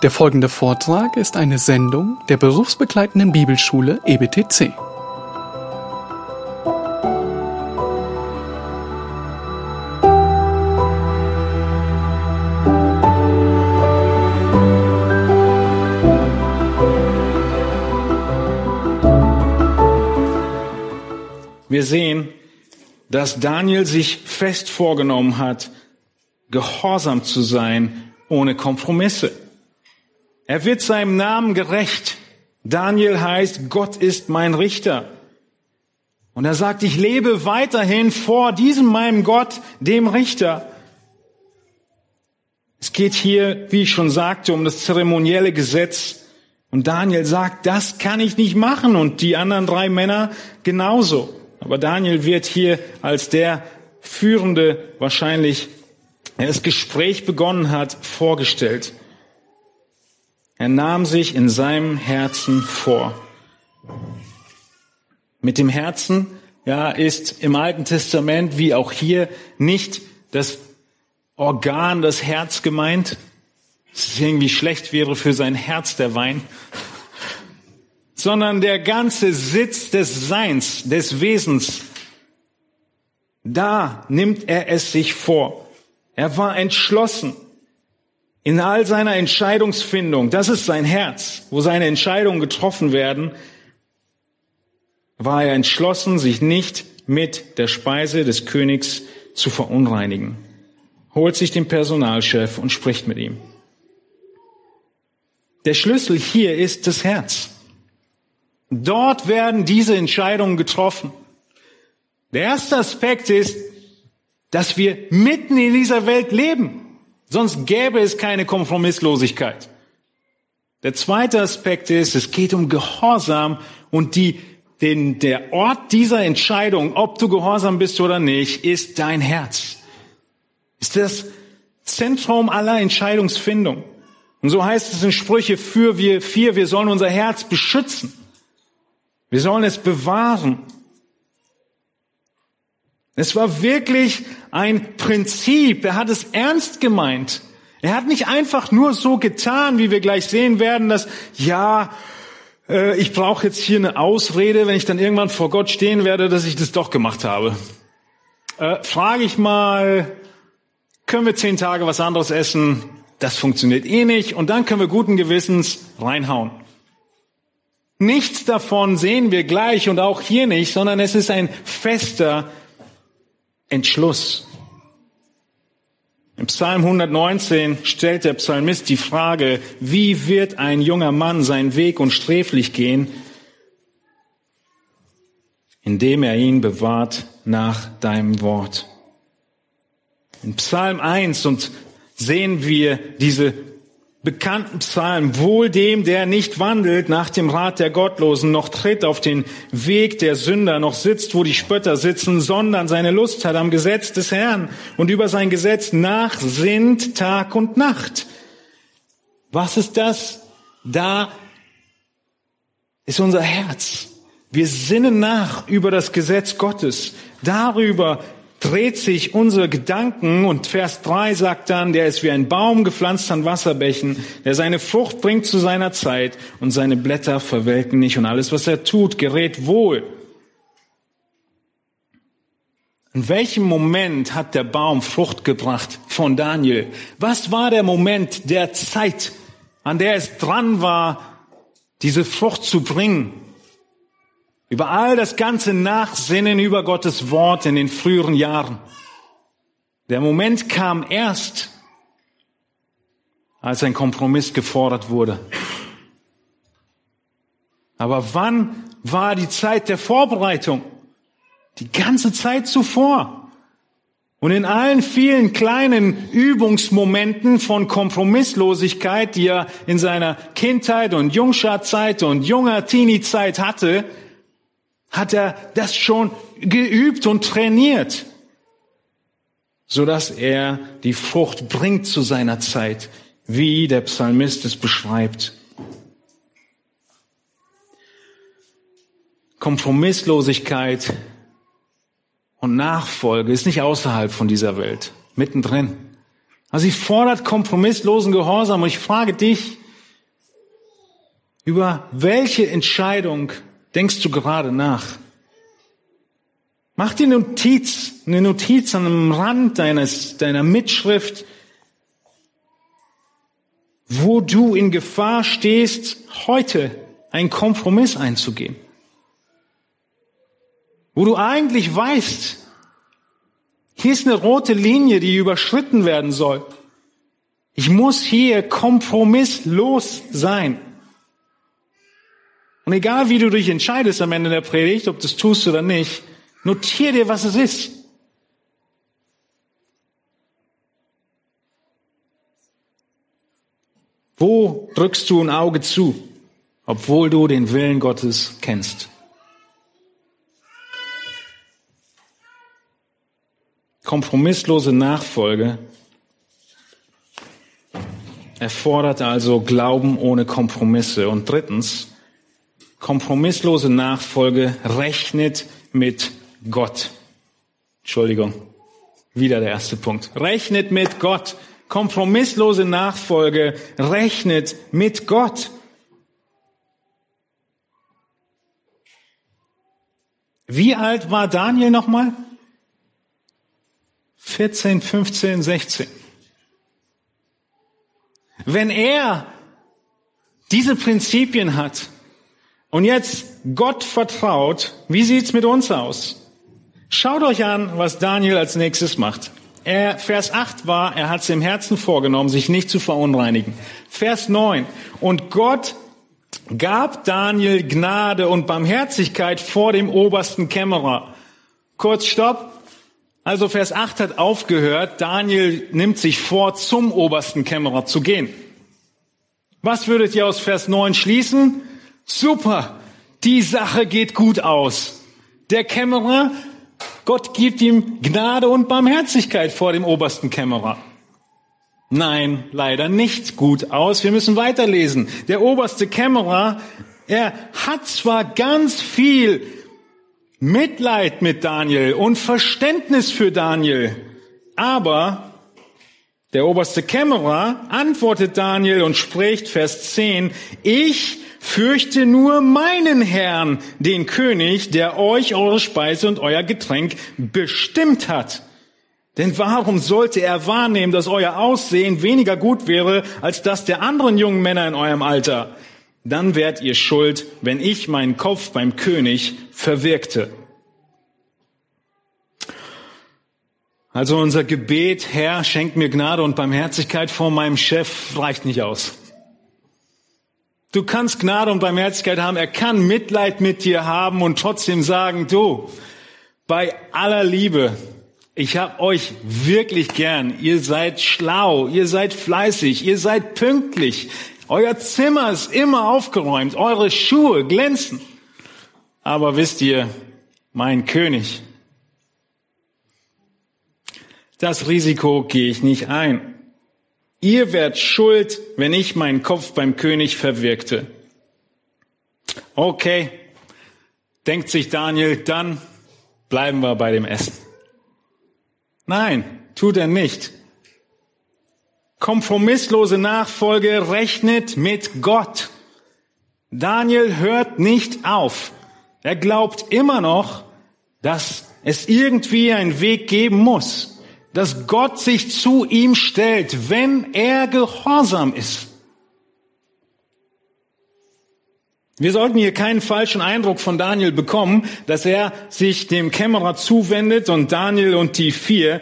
Der folgende Vortrag ist eine Sendung der berufsbegleitenden Bibelschule EBTC. Wir sehen, dass Daniel sich fest vorgenommen hat, gehorsam zu sein ohne Kompromisse. Er wird seinem Namen gerecht. Daniel heißt, Gott ist mein Richter. Und er sagt, ich lebe weiterhin vor diesem meinem Gott, dem Richter. Es geht hier, wie ich schon sagte, um das zeremonielle Gesetz. Und Daniel sagt, das kann ich nicht machen. Und die anderen drei Männer genauso. Aber Daniel wird hier als der Führende wahrscheinlich, der das Gespräch begonnen hat, vorgestellt. Er nahm sich in seinem Herzen vor. Mit dem Herzen, ja, ist im Alten Testament wie auch hier nicht das Organ, das Herz gemeint. Es irgendwie schlecht wäre für sein Herz der Wein. Sondern der ganze Sitz des Seins, des Wesens. Da nimmt er es sich vor. Er war entschlossen. In all seiner Entscheidungsfindung, das ist sein Herz, wo seine Entscheidungen getroffen werden, war er entschlossen, sich nicht mit der Speise des Königs zu verunreinigen. Holt sich den Personalchef und spricht mit ihm. Der Schlüssel hier ist das Herz. Dort werden diese Entscheidungen getroffen. Der erste Aspekt ist, dass wir mitten in dieser Welt leben. Sonst gäbe es keine Kompromisslosigkeit. Der zweite Aspekt ist, es geht um Gehorsam und die, den, der Ort dieser Entscheidung, ob du gehorsam bist oder nicht, ist dein Herz. Ist das Zentrum aller Entscheidungsfindung. Und so heißt es in Sprüche für wir vier, wir sollen unser Herz beschützen. Wir sollen es bewahren. Es war wirklich ein Prinzip. Er hat es ernst gemeint. Er hat nicht einfach nur so getan, wie wir gleich sehen werden, dass, ja, äh, ich brauche jetzt hier eine Ausrede, wenn ich dann irgendwann vor Gott stehen werde, dass ich das doch gemacht habe. Äh, Frage ich mal, können wir zehn Tage was anderes essen? Das funktioniert eh nicht. Und dann können wir guten Gewissens reinhauen. Nichts davon sehen wir gleich und auch hier nicht, sondern es ist ein fester Entschluss. Im Psalm 119 stellt der Psalmist die Frage, wie wird ein junger Mann seinen Weg unsträflich gehen, indem er ihn bewahrt nach deinem Wort. In Psalm 1 und sehen wir diese bekannten Psalm, wohl dem, der nicht wandelt nach dem Rat der Gottlosen, noch tritt auf den Weg der Sünder, noch sitzt, wo die Spötter sitzen, sondern seine Lust hat am Gesetz des Herrn und über sein Gesetz nachsinnt Tag und Nacht. Was ist das? Da ist unser Herz. Wir sinnen nach über das Gesetz Gottes, darüber, dreht sich unsere Gedanken und Vers 3 sagt dann, der ist wie ein Baum gepflanzt an Wasserbächen, der seine Frucht bringt zu seiner Zeit und seine Blätter verwelken nicht und alles, was er tut, gerät wohl. In welchem Moment hat der Baum Frucht gebracht von Daniel? Was war der Moment der Zeit, an der es dran war, diese Frucht zu bringen? Über all das ganze Nachsinnen über Gottes Wort in den früheren Jahren. Der Moment kam erst, als ein Kompromiss gefordert wurde. Aber wann war die Zeit der Vorbereitung? Die ganze Zeit zuvor. Und in allen vielen kleinen Übungsmomenten von Kompromisslosigkeit, die er in seiner Kindheit und Jungschatzeit und junger Teenie-Zeit hatte, hat er das schon geübt und trainiert, so dass er die Frucht bringt zu seiner Zeit, wie der Psalmist es beschreibt. Kompromisslosigkeit und Nachfolge ist nicht außerhalb von dieser Welt, mittendrin. Also sie fordert kompromisslosen Gehorsam und ich frage dich, Über welche Entscheidung denkst du gerade nach? Mach dir eine Notiz, eine Notiz an einem Rand deines, deiner Mitschrift, wo du in Gefahr stehst, heute einen Kompromiss einzugehen. Wo du eigentlich weißt, hier ist eine rote Linie, die überschritten werden soll. Ich muss hier kompromisslos sein. Und egal wie du dich entscheidest am Ende der Predigt, ob du es tust oder nicht, Notier dir, was es ist. Wo drückst du ein Auge zu, obwohl du den Willen Gottes kennst? Kompromisslose Nachfolge erfordert also Glauben ohne Kompromisse. Und drittens, kompromisslose Nachfolge rechnet mit Gott. Entschuldigung. Wieder der erste Punkt. Rechnet mit Gott. Kompromisslose Nachfolge rechnet mit Gott. Wie alt war Daniel nochmal? 14, 15, 16. Wenn er diese Prinzipien hat und jetzt Gott vertraut, wie sieht's mit uns aus? Schaut euch an, was Daniel als nächstes macht. Er, Vers 8 war, er hat es im Herzen vorgenommen, sich nicht zu verunreinigen. Vers 9. Und Gott gab Daniel Gnade und Barmherzigkeit vor dem obersten Kämmerer. Kurz Stopp. Also Vers 8 hat aufgehört. Daniel nimmt sich vor, zum obersten Kämmerer zu gehen. Was würdet ihr aus Vers 9 schließen? Super. Die Sache geht gut aus. Der Kämmerer Gott gibt ihm Gnade und Barmherzigkeit vor dem obersten Kämmerer. Nein, leider nicht gut aus. Wir müssen weiterlesen. Der oberste Kämmerer, er hat zwar ganz viel Mitleid mit Daniel und Verständnis für Daniel, aber der oberste Kämmerer antwortet Daniel und spricht Vers 10, ich Fürchte nur meinen Herrn, den König, der euch eure Speise und euer Getränk bestimmt hat. Denn warum sollte er wahrnehmen, dass euer Aussehen weniger gut wäre als das der anderen jungen Männer in eurem Alter? Dann wärt ihr schuld, wenn ich meinen Kopf beim König verwirkte. Also unser Gebet, Herr, schenk mir Gnade und Barmherzigkeit vor meinem Chef, reicht nicht aus. Du kannst Gnade und Barmherzigkeit haben. Er kann Mitleid mit dir haben und trotzdem sagen, du, bei aller Liebe, ich hab euch wirklich gern. Ihr seid schlau, ihr seid fleißig, ihr seid pünktlich. Euer Zimmer ist immer aufgeräumt, eure Schuhe glänzen. Aber wisst ihr, mein König, das Risiko gehe ich nicht ein. Ihr werdet schuld, wenn ich meinen Kopf beim König verwirkte. Okay, denkt sich Daniel, dann bleiben wir bei dem Essen. Nein, tut er nicht. Kompromisslose Nachfolge rechnet mit Gott. Daniel hört nicht auf. Er glaubt immer noch, dass es irgendwie einen Weg geben muss dass Gott sich zu ihm stellt, wenn er gehorsam ist. Wir sollten hier keinen falschen Eindruck von Daniel bekommen, dass er sich dem Kämmerer zuwendet und Daniel und die vier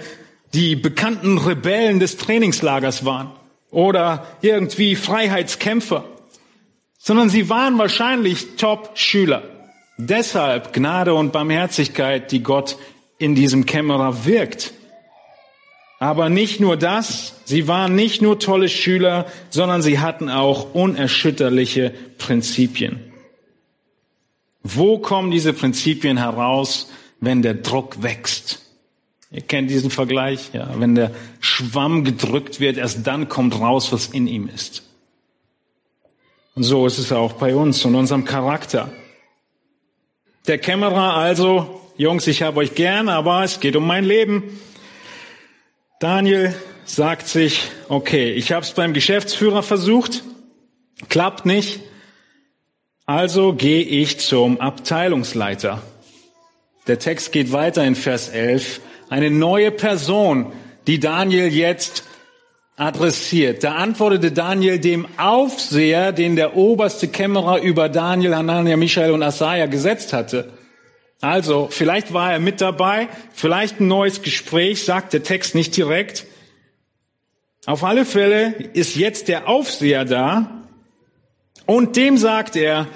die bekannten Rebellen des Trainingslagers waren oder irgendwie Freiheitskämpfer, sondern sie waren wahrscheinlich Top-Schüler. Deshalb Gnade und Barmherzigkeit, die Gott in diesem Kämmerer wirkt. Aber nicht nur das, sie waren nicht nur tolle Schüler, sondern sie hatten auch unerschütterliche Prinzipien. Wo kommen diese Prinzipien heraus, wenn der Druck wächst? Ihr kennt diesen Vergleich, ja. Wenn der Schwamm gedrückt wird, erst dann kommt raus, was in ihm ist. Und so ist es auch bei uns und unserem Charakter. Der Kämmerer also, Jungs, ich habe euch gern, aber es geht um mein Leben. Daniel sagt sich, okay, ich habe es beim Geschäftsführer versucht, klappt nicht. Also gehe ich zum Abteilungsleiter. Der Text geht weiter in Vers 11. Eine neue Person, die Daniel jetzt adressiert. Da antwortete Daniel dem Aufseher, den der oberste Kämmerer über Daniel, Hanania, Michael und Asaja gesetzt hatte. Also, vielleicht war er mit dabei, vielleicht ein neues Gespräch, sagt der Text nicht direkt. Auf alle Fälle ist jetzt der Aufseher da und dem sagt er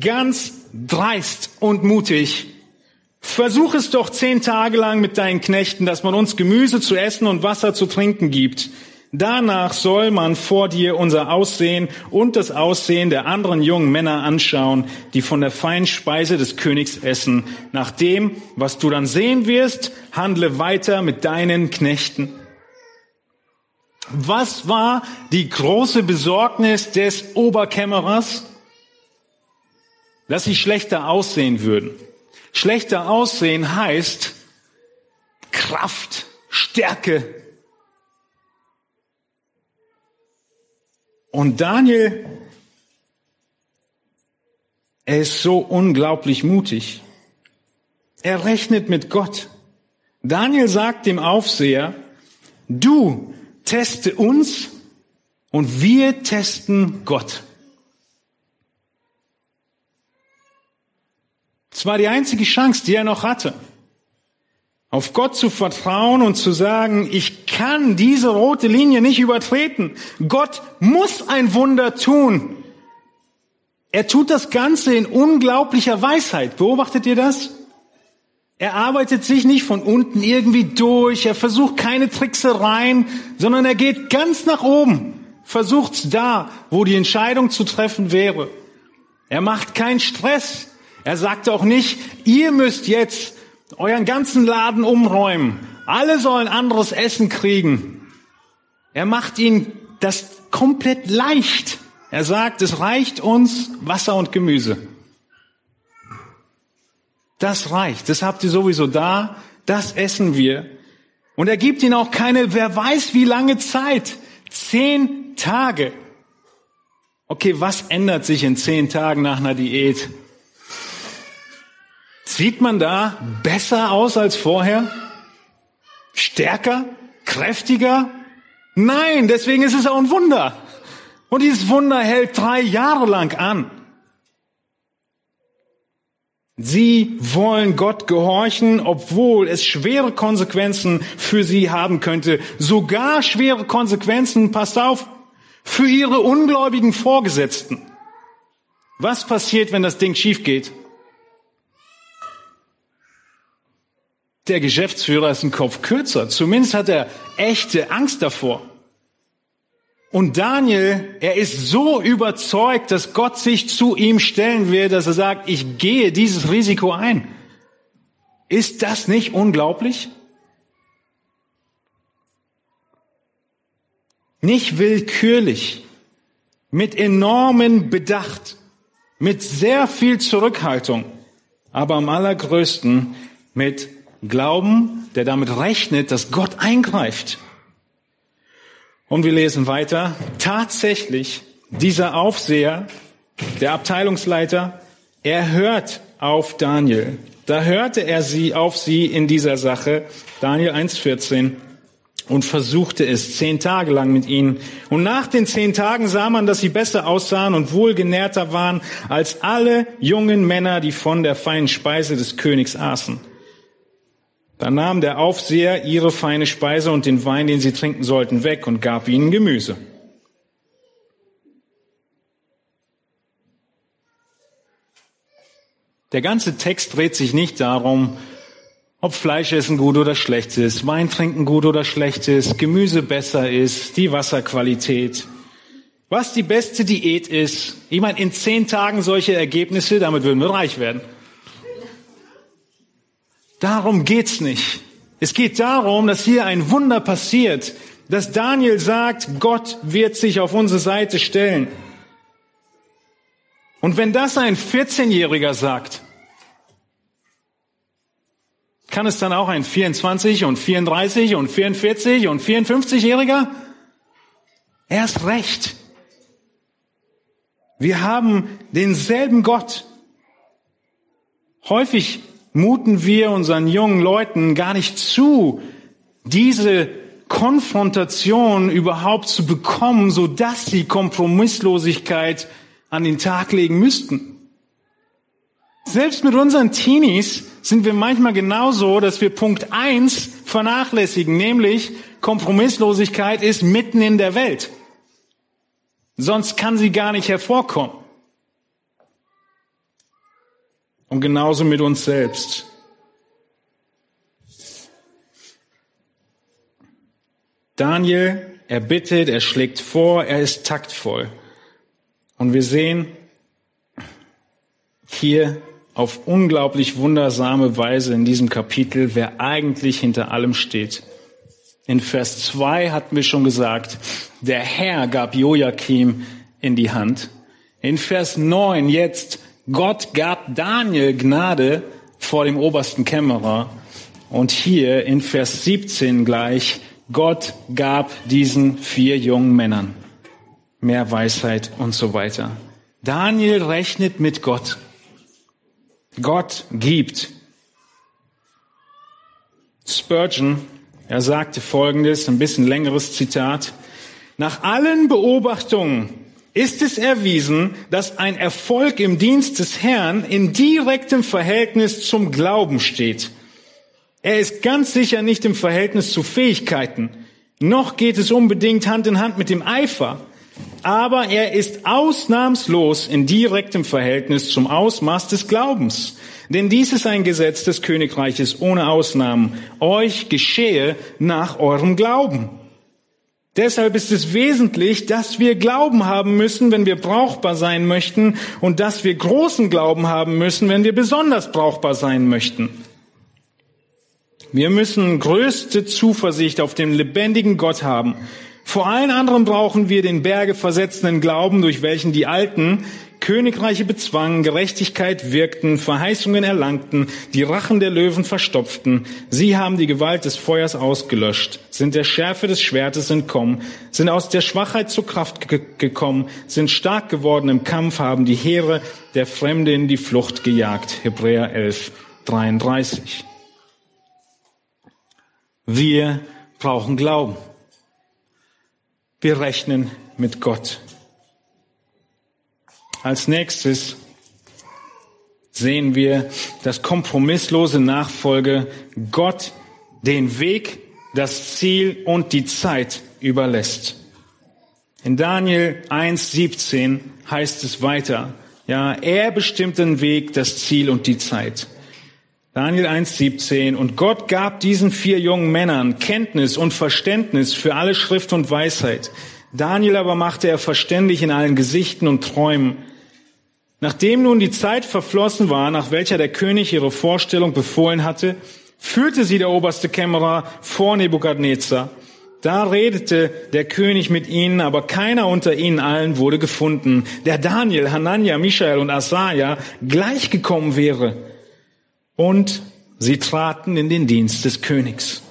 ganz dreist und mutig, versuch es doch zehn Tage lang mit deinen Knechten, dass man uns Gemüse zu essen und Wasser zu trinken gibt. Danach soll man vor dir unser Aussehen und das Aussehen der anderen jungen Männer anschauen, die von der feinen Speise des Königs essen. Nach dem, was du dann sehen wirst, handle weiter mit deinen Knechten. Was war die große Besorgnis des Oberkämmerers? Dass sie schlechter aussehen würden. Schlechter aussehen heißt Kraft, Stärke, Und Daniel, er ist so unglaublich mutig. Er rechnet mit Gott. Daniel sagt dem Aufseher, du teste uns und wir testen Gott. Es war die einzige Chance, die er noch hatte auf Gott zu vertrauen und zu sagen, ich kann diese rote Linie nicht übertreten. Gott muss ein Wunder tun. Er tut das Ganze in unglaublicher Weisheit. Beobachtet ihr das? Er arbeitet sich nicht von unten irgendwie durch. Er versucht keine Tricksereien, sondern er geht ganz nach oben. Versucht's da, wo die Entscheidung zu treffen wäre. Er macht keinen Stress. Er sagt auch nicht, ihr müsst jetzt euren ganzen Laden umräumen. Alle sollen anderes Essen kriegen. Er macht ihnen das komplett leicht. Er sagt, es reicht uns Wasser und Gemüse. Das reicht. Das habt ihr sowieso da. Das essen wir. Und er gibt ihnen auch keine, wer weiß wie lange Zeit. Zehn Tage. Okay, was ändert sich in zehn Tagen nach einer Diät? Sieht man da besser aus als vorher? Stärker? Kräftiger? Nein, deswegen ist es auch ein Wunder. Und dieses Wunder hält drei Jahre lang an. Sie wollen Gott gehorchen, obwohl es schwere Konsequenzen für sie haben könnte. Sogar schwere Konsequenzen, passt auf, für ihre ungläubigen Vorgesetzten. Was passiert, wenn das Ding schief geht? Der Geschäftsführer ist ein Kopf kürzer. Zumindest hat er echte Angst davor. Und Daniel, er ist so überzeugt, dass Gott sich zu ihm stellen will, dass er sagt, ich gehe dieses Risiko ein. Ist das nicht unglaublich? Nicht willkürlich, mit enormen Bedacht, mit sehr viel Zurückhaltung, aber am allergrößten mit Glauben, der damit rechnet, dass Gott eingreift. Und wir lesen weiter. Tatsächlich, dieser Aufseher, der Abteilungsleiter, er hört auf Daniel. Da hörte er sie auf sie in dieser Sache, Daniel 1,14, und versuchte es zehn Tage lang mit ihnen. Und nach den zehn Tagen sah man, dass sie besser aussahen und wohlgenährter waren als alle jungen Männer, die von der feinen Speise des Königs aßen. Da nahm der Aufseher ihre feine Speise und den Wein, den sie trinken sollten, weg und gab ihnen Gemüse. Der ganze Text dreht sich nicht darum, ob Fleischessen gut oder schlecht ist, Wein trinken gut oder schlecht ist, Gemüse besser ist, die Wasserqualität, was die beste Diät ist. Ich meine, in zehn Tagen solche Ergebnisse, damit würden wir reich werden. Darum geht's nicht. Es geht darum, dass hier ein Wunder passiert, dass Daniel sagt, Gott wird sich auf unsere Seite stellen. Und wenn das ein 14-Jähriger sagt, kann es dann auch ein 24 und 34 und 44 und 54-Jähriger? Erst recht. Wir haben denselben Gott. Häufig muten wir unseren jungen Leuten gar nicht zu, diese Konfrontation überhaupt zu bekommen, so dass sie Kompromisslosigkeit an den Tag legen müssten. Selbst mit unseren Teenies sind wir manchmal genauso, dass wir Punkt eins vernachlässigen, nämlich Kompromisslosigkeit ist mitten in der Welt. Sonst kann sie gar nicht hervorkommen. Und genauso mit uns selbst. Daniel, er bittet, er schlägt vor, er ist taktvoll. Und wir sehen hier auf unglaublich wundersame Weise in diesem Kapitel, wer eigentlich hinter allem steht. In Vers 2 hatten wir schon gesagt, der Herr gab Joachim in die Hand. In Vers 9 jetzt, Gott gab Daniel Gnade vor dem obersten Kämmerer. Und hier in Vers 17 gleich, Gott gab diesen vier jungen Männern mehr Weisheit und so weiter. Daniel rechnet mit Gott. Gott gibt. Spurgeon, er sagte folgendes, ein bisschen längeres Zitat. Nach allen Beobachtungen ist es erwiesen, dass ein Erfolg im Dienst des Herrn in direktem Verhältnis zum Glauben steht. Er ist ganz sicher nicht im Verhältnis zu Fähigkeiten, noch geht es unbedingt Hand in Hand mit dem Eifer, aber er ist ausnahmslos in direktem Verhältnis zum Ausmaß des Glaubens. Denn dies ist ein Gesetz des Königreiches ohne Ausnahmen. Euch geschehe nach eurem Glauben. Deshalb ist es wesentlich, dass wir Glauben haben müssen, wenn wir brauchbar sein möchten, und dass wir großen Glauben haben müssen, wenn wir besonders brauchbar sein möchten. Wir müssen größte Zuversicht auf den lebendigen Gott haben. Vor allen anderen brauchen wir den Berge versetzenden Glauben, durch welchen die Alten Königreiche bezwangen, Gerechtigkeit wirkten, Verheißungen erlangten, die Rachen der Löwen verstopften. Sie haben die Gewalt des Feuers ausgelöscht, sind der Schärfe des Schwertes entkommen, sind aus der Schwachheit zur Kraft gekommen, sind stark geworden im Kampf, haben die Heere der Fremde in die Flucht gejagt. Hebräer 11, 33. Wir brauchen Glauben. Wir rechnen mit Gott. Als nächstes sehen wir, dass kompromisslose Nachfolge Gott den Weg, das Ziel und die Zeit überlässt. In Daniel 1.17 heißt es weiter, ja, er bestimmt den Weg, das Ziel und die Zeit. Daniel 1,17. Und Gott gab diesen vier jungen Männern Kenntnis und Verständnis für alle Schrift und Weisheit. Daniel aber machte er verständig in allen Gesichten und Träumen. Nachdem nun die Zeit verflossen war, nach welcher der König ihre Vorstellung befohlen hatte, führte sie der oberste Kämmerer vor Nebukadnezar. Da redete der König mit ihnen, aber keiner unter ihnen allen wurde gefunden, der Daniel, Hanania, Michael und Asaja gleichgekommen wäre und sie traten in den Dienst des Königs.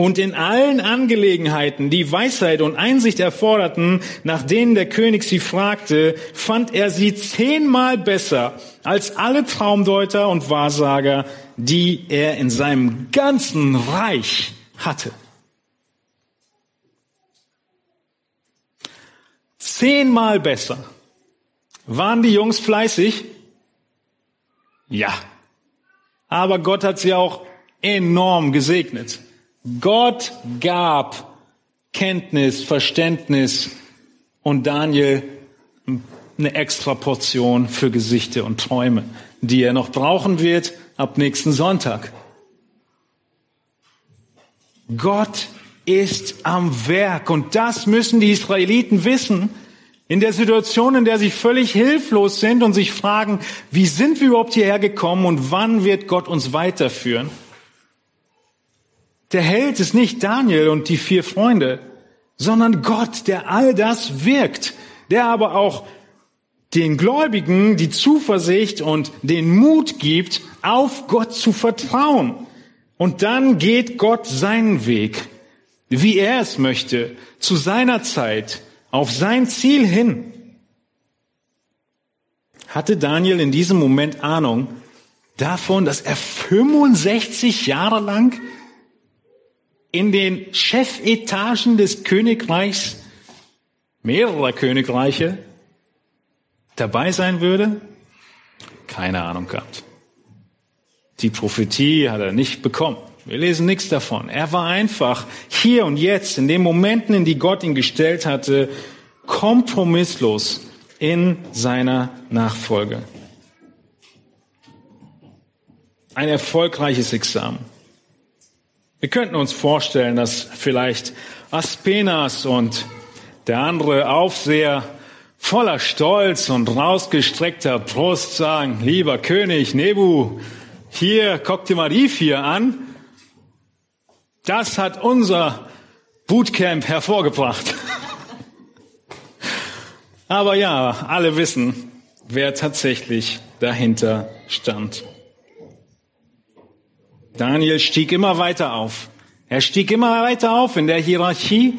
Und in allen Angelegenheiten, die Weisheit und Einsicht erforderten, nach denen der König sie fragte, fand er sie zehnmal besser als alle Traumdeuter und Wahrsager, die er in seinem ganzen Reich hatte. Zehnmal besser. Waren die Jungs fleißig? Ja. Aber Gott hat sie auch enorm gesegnet. Gott gab Kenntnis, Verständnis und Daniel eine extra Portion für Gesichte und Träume, die er noch brauchen wird ab nächsten Sonntag. Gott ist am Werk und das müssen die Israeliten wissen, in der Situation, in der sie völlig hilflos sind und sich fragen, wie sind wir überhaupt hierher gekommen und wann wird Gott uns weiterführen? Der Held ist nicht Daniel und die vier Freunde, sondern Gott, der all das wirkt, der aber auch den Gläubigen die Zuversicht und den Mut gibt, auf Gott zu vertrauen. Und dann geht Gott seinen Weg, wie er es möchte, zu seiner Zeit, auf sein Ziel hin. Hatte Daniel in diesem Moment Ahnung davon, dass er 65 Jahre lang in den Chefetagen des Königreichs, mehrerer Königreiche, dabei sein würde? Keine Ahnung gehabt. Die Prophetie hat er nicht bekommen. Wir lesen nichts davon. Er war einfach hier und jetzt, in den Momenten, in die Gott ihn gestellt hatte, kompromisslos in seiner Nachfolge. Ein erfolgreiches Examen. Wir könnten uns vorstellen, dass vielleicht Aspenas und der andere Aufseher voller Stolz und rausgestreckter Brust sagen, lieber König Nebu, hier, guck dir mal die vier an. Das hat unser Bootcamp hervorgebracht. Aber ja, alle wissen, wer tatsächlich dahinter stand. Daniel stieg immer weiter auf. Er stieg immer weiter auf in der Hierarchie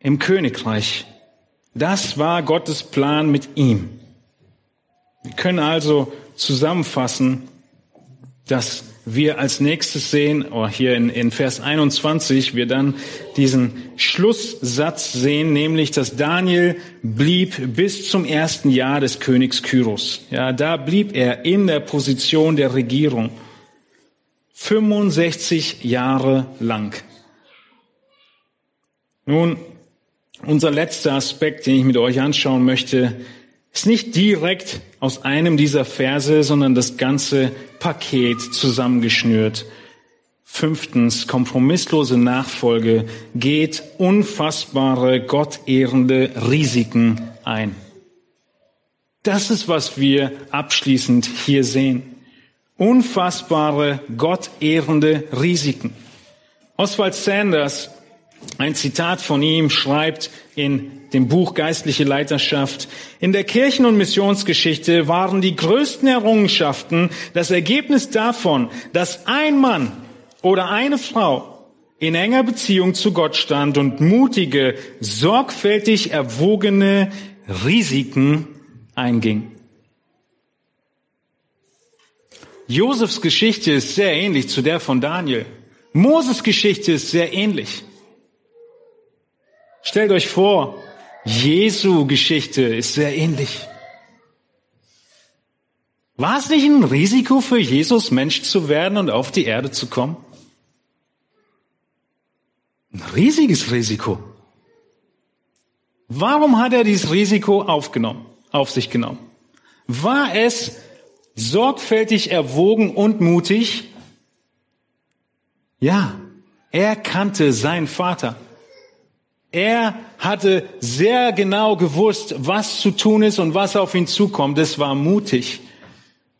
im Königreich. Das war Gottes Plan mit ihm. Wir können also zusammenfassen, dass wir als nächstes sehen, oh, hier in, in Vers 21, wir dann diesen Schlusssatz sehen, nämlich, dass Daniel blieb bis zum ersten Jahr des Königs Kyros. Ja, da blieb er in der Position der Regierung. 65 Jahre lang. Nun, unser letzter Aspekt, den ich mit euch anschauen möchte, ist nicht direkt aus einem dieser Verse, sondern das ganze Paket zusammengeschnürt. Fünftens, kompromisslose Nachfolge geht unfassbare, gottehrende Risiken ein. Das ist, was wir abschließend hier sehen. Unfassbare, gottehrende Risiken. Oswald Sanders, ein Zitat von ihm, schreibt in dem Buch Geistliche Leiterschaft. In der Kirchen- und Missionsgeschichte waren die größten Errungenschaften das Ergebnis davon, dass ein Mann oder eine Frau in enger Beziehung zu Gott stand und mutige, sorgfältig erwogene Risiken einging. Josefs Geschichte ist sehr ähnlich zu der von Daniel. Moses Geschichte ist sehr ähnlich. Stellt euch vor, Jesu Geschichte ist sehr ähnlich. War es nicht ein Risiko für Jesus, Mensch zu werden und auf die Erde zu kommen? Ein riesiges Risiko. Warum hat er dieses Risiko aufgenommen, auf sich genommen? War es sorgfältig erwogen und mutig? Ja, er kannte seinen Vater. Er hatte sehr genau gewusst, was zu tun ist und was auf ihn zukommt. Es war mutig.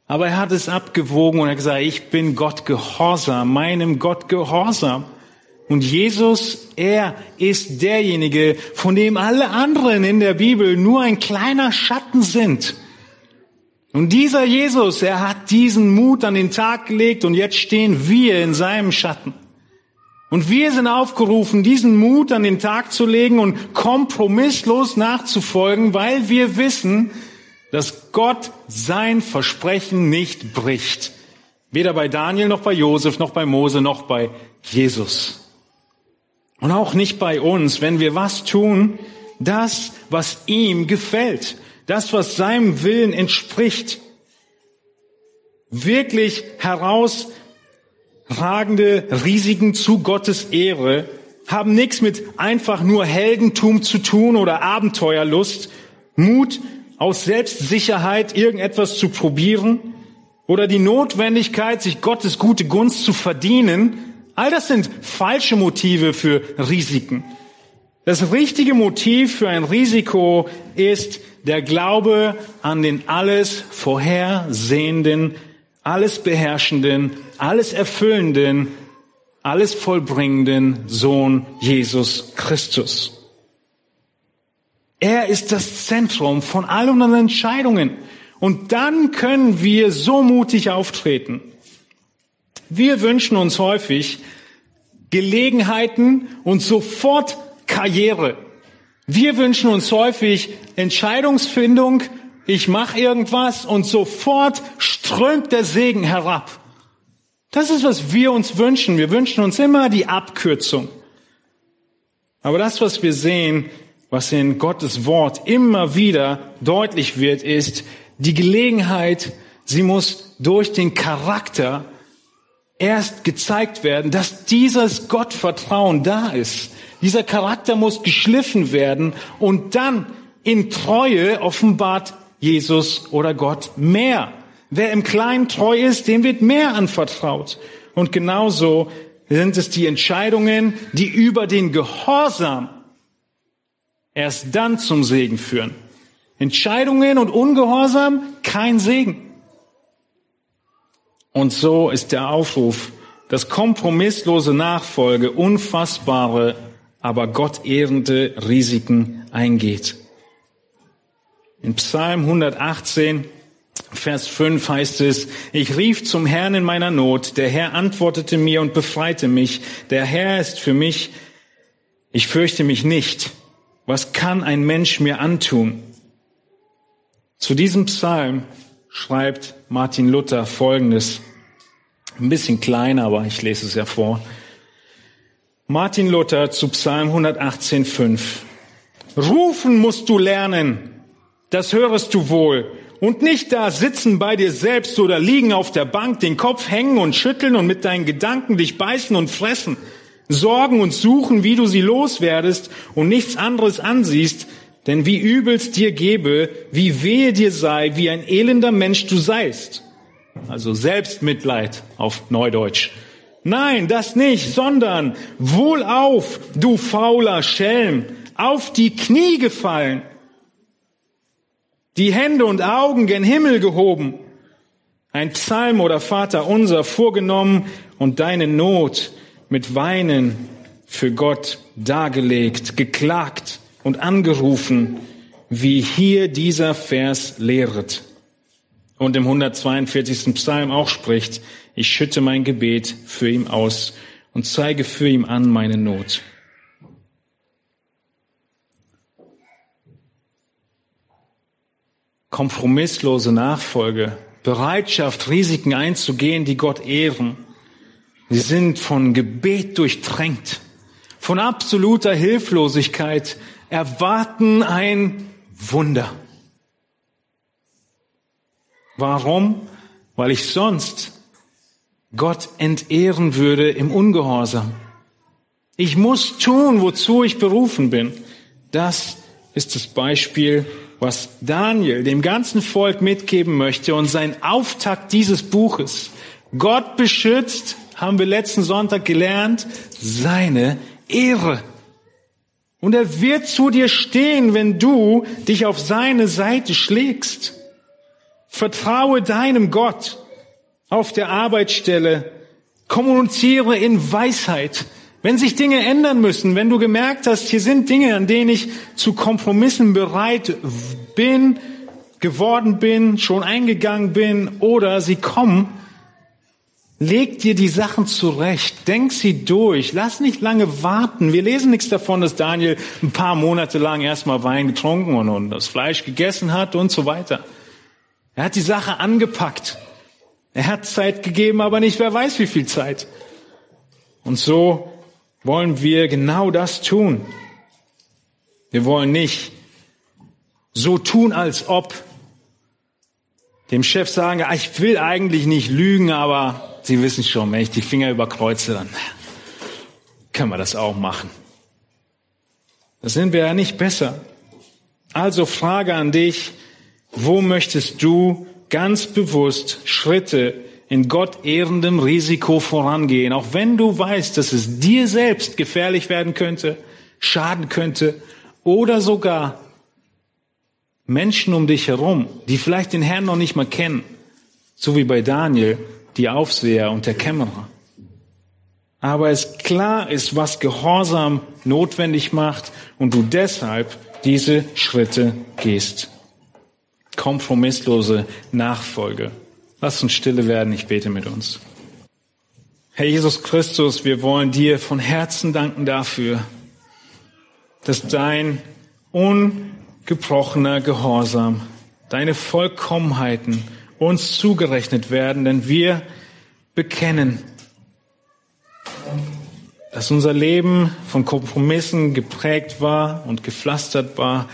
Aber er hat es abgewogen und er hat gesagt, ich bin Gott gehorsam, meinem Gott gehorsam. Und Jesus, er ist derjenige, von dem alle anderen in der Bibel nur ein kleiner Schatten sind. Und dieser Jesus, er hat diesen Mut an den Tag gelegt und jetzt stehen wir in seinem Schatten. Und wir sind aufgerufen, diesen Mut an den Tag zu legen und kompromisslos nachzufolgen, weil wir wissen, dass Gott sein Versprechen nicht bricht. Weder bei Daniel noch bei Josef noch bei Mose noch bei Jesus. Und auch nicht bei uns, wenn wir was tun, das, was ihm gefällt, das, was seinem Willen entspricht, wirklich heraus ragende Risiken zu Gottes Ehre haben nichts mit einfach nur Heldentum zu tun oder Abenteuerlust, Mut aus Selbstsicherheit irgendetwas zu probieren oder die Notwendigkeit, sich Gottes gute Gunst zu verdienen. All das sind falsche Motive für Risiken. Das richtige Motiv für ein Risiko ist der Glaube an den alles vorhersehenden alles beherrschenden, alles erfüllenden, alles vollbringenden Sohn Jesus Christus. Er ist das Zentrum von all unseren Entscheidungen. Und dann können wir so mutig auftreten. Wir wünschen uns häufig Gelegenheiten und sofort Karriere. Wir wünschen uns häufig Entscheidungsfindung Ich mache irgendwas und sofort strömt der Segen herab. Das ist, was wir uns wünschen. Wir wünschen uns immer die Abkürzung. Aber das, was wir sehen, was in Gottes Wort immer wieder deutlich wird, ist die Gelegenheit, sie muss durch den Charakter erst gezeigt werden, dass dieses Gottvertrauen da ist. Dieser Charakter muss geschliffen werden und dann in Treue offenbart Jesus oder Gott mehr. Wer im Kleinen treu ist, dem wird mehr anvertraut. Und genauso sind es die Entscheidungen, die über den Gehorsam erst dann zum Segen führen. Entscheidungen und Ungehorsam kein Segen. Und so ist der Aufruf, dass kompromisslose Nachfolge unfassbare, aber gottehrende Risiken eingeht. In Psalm 118, Vers 5 heißt es, ich rief zum Herrn in meiner Not, der Herr antwortete mir und befreite mich, der Herr ist für mich, ich fürchte mich nicht. Was kann ein Mensch mir antun? Zu diesem Psalm schreibt Martin Luther Folgendes. Ein bisschen kleiner, aber ich lese es ja vor. Martin Luther zu Psalm 118,5. Rufen musst du lernen, das hörest du wohl. Und nicht da sitzen bei dir selbst oder liegen auf der Bank, den Kopf hängen und schütteln und mit deinen Gedanken dich beißen und fressen, sorgen und suchen, wie du sie loswerdest und nichts anderes ansiehst, denn wie übel's dir gebe, wie wehe dir sei, wie ein elender Mensch du seist. Also Selbstmitleid auf Neudeutsch. Nein, das nicht, sondern wohlauf, du fauler Schelm, auf die Knie gefallen, die Hände und Augen gen Himmel gehoben, ein Psalm oder Vater unser vorgenommen und deine Not mit Weinen für Gott dargelegt, geklagt und angerufen, wie hier dieser Vers lehret. Und im 142. Psalm auch spricht, ich schütte mein Gebet für ihn aus und zeige für ihn an meine Not. Kompromisslose Nachfolge, Bereitschaft, Risiken einzugehen, die Gott ehren. Sie sind von Gebet durchtränkt, von absoluter Hilflosigkeit, erwarten ein Wunder. Warum? Weil ich sonst Gott entehren würde im Ungehorsam. Ich muss tun, wozu ich berufen bin. Das ist das Beispiel, was Daniel dem ganzen Volk mitgeben möchte und sein Auftakt dieses Buches. Gott beschützt, haben wir letzten Sonntag gelernt, seine Ehre. Und er wird zu dir stehen, wenn du dich auf seine Seite schlägst. Vertraue deinem Gott auf der Arbeitsstelle. Kommuniziere in Weisheit. Wenn sich Dinge ändern müssen, wenn du gemerkt hast, hier sind Dinge, an denen ich zu Kompromissen bereit bin, geworden bin, schon eingegangen bin oder sie kommen, Leg dir die Sachen zurecht, denk sie durch, lass nicht lange warten. Wir lesen nichts davon, dass Daniel ein paar Monate lang erstmal Wein getrunken und, und das Fleisch gegessen hat und so weiter. Er hat die Sache angepackt. Er hat Zeit gegeben, aber nicht wer weiß wie viel Zeit. Und so wollen wir genau das tun. Wir wollen nicht so tun, als ob dem Chef sagen, ah, ich will eigentlich nicht lügen, aber Sie wissen schon, wenn ich die Finger überkreuze, dann können wir das auch machen. Da sind wir ja nicht besser. Also Frage an dich, wo möchtest du ganz bewusst Schritte in Gott ehrendem Risiko vorangehen, auch wenn du weißt, dass es dir selbst gefährlich werden könnte, schaden könnte oder sogar Menschen um dich herum, die vielleicht den Herrn noch nicht mal kennen, so wie bei Daniel, die Aufseher und der Kämmerer. Aber es klar ist, was Gehorsam notwendig macht und du deshalb diese Schritte gehst. Kompromisslose Nachfolge. Lass uns stille werden, ich bete mit uns. Herr Jesus Christus, wir wollen dir von Herzen danken dafür, dass dein ungebrochener Gehorsam deine Vollkommenheiten uns zugerechnet werden, denn wir bekennen, dass unser Leben von Kompromissen geprägt war und gepflastert war,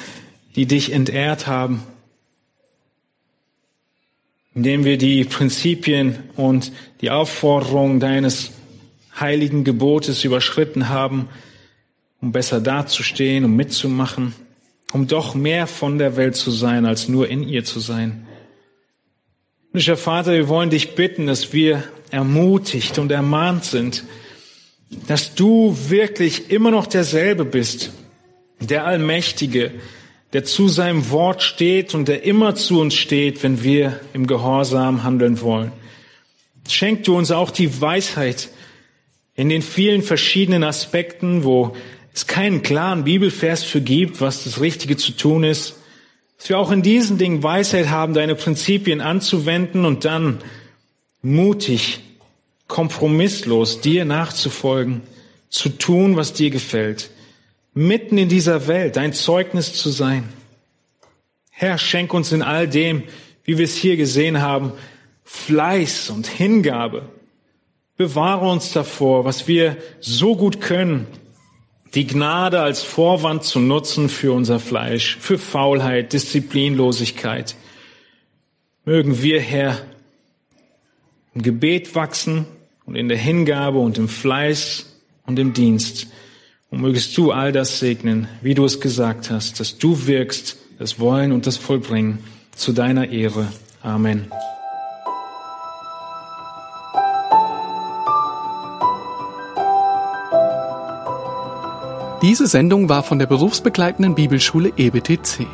die dich entehrt haben, indem wir die Prinzipien und die Aufforderungen deines heiligen Gebotes überschritten haben, um besser dazustehen, um mitzumachen, um doch mehr von der Welt zu sein, als nur in ihr zu sein. Himmlischer Vater, wir wollen dich bitten, dass wir ermutigt und ermahnt sind, dass du wirklich immer noch derselbe bist, der Allmächtige, der zu seinem Wort steht und der immer zu uns steht, wenn wir im Gehorsam handeln wollen. Schenk du uns auch die Weisheit in den vielen verschiedenen Aspekten, wo es keinen klaren Bibelvers für gibt, was das Richtige zu tun ist, dass wir auch in diesen Dingen Weisheit haben, deine Prinzipien anzuwenden und dann mutig kompromisslos dir nachzufolgen, zu tun, was dir gefällt, mitten in dieser Welt ein Zeugnis zu sein. Herr, schenk uns in all dem, wie wir es hier gesehen haben, Fleiß und Hingabe. Bewahre uns davor, was wir so gut können, die Gnade als Vorwand zu nutzen für unser Fleisch, für Faulheit, Disziplinlosigkeit. Mögen wir, Herr, im Gebet wachsen, und in der Hingabe und im Fleiß und im Dienst. Und mögest du all das segnen, wie du es gesagt hast, dass du wirkst, das Wollen und das Vollbringen zu deiner Ehre. Amen. Diese Sendung war von der berufsbegleitenden Bibelschule EBTC.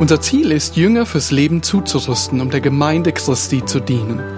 Unser Ziel ist, Jünger fürs Leben zuzurüsten, um der Gemeinde Christi zu dienen.